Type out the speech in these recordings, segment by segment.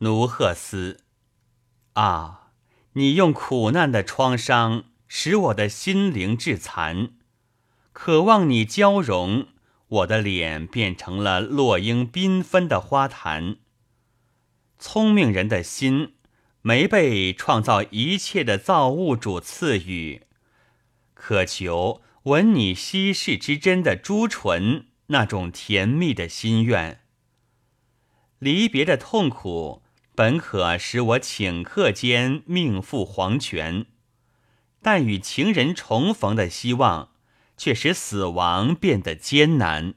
奴赫斯，啊，你用苦难的创伤使我的心灵致残，渴望你交融，我的脸变成了落英缤纷的花坛。聪明人的心没被创造一切的造物主赐予，渴求闻你稀世之真的朱唇，那种甜蜜的心愿。离别的痛苦本可使我顷刻间命赴黄泉，但与情人重逢的希望却使死亡变得艰难。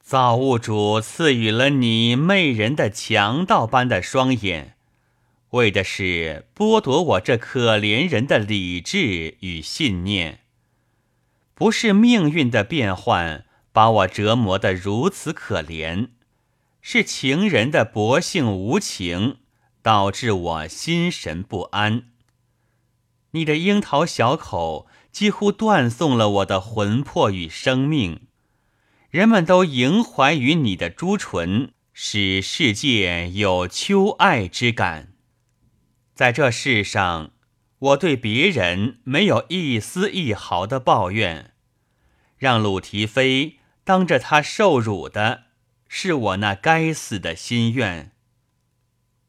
造物主赐予了你媚人的强盗般的双眼，为的是剥夺我这可怜人的理智与信念。不是命运的变幻把我折磨得如此可怜。是情人的薄幸无情，导致我心神不安。你的樱桃小口几乎断送了我的魂魄与生命。人们都萦怀于你的朱唇，使世界有秋爱之感。在这世上，我对别人没有一丝一毫的抱怨。让鲁提妃当着他受辱的。是我那该死的心愿。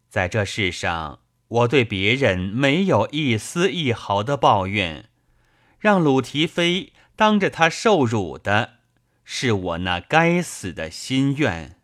在这世上，我对别人没有一丝一毫的抱怨，让鲁提妃当着他受辱的，是我那该死的心愿。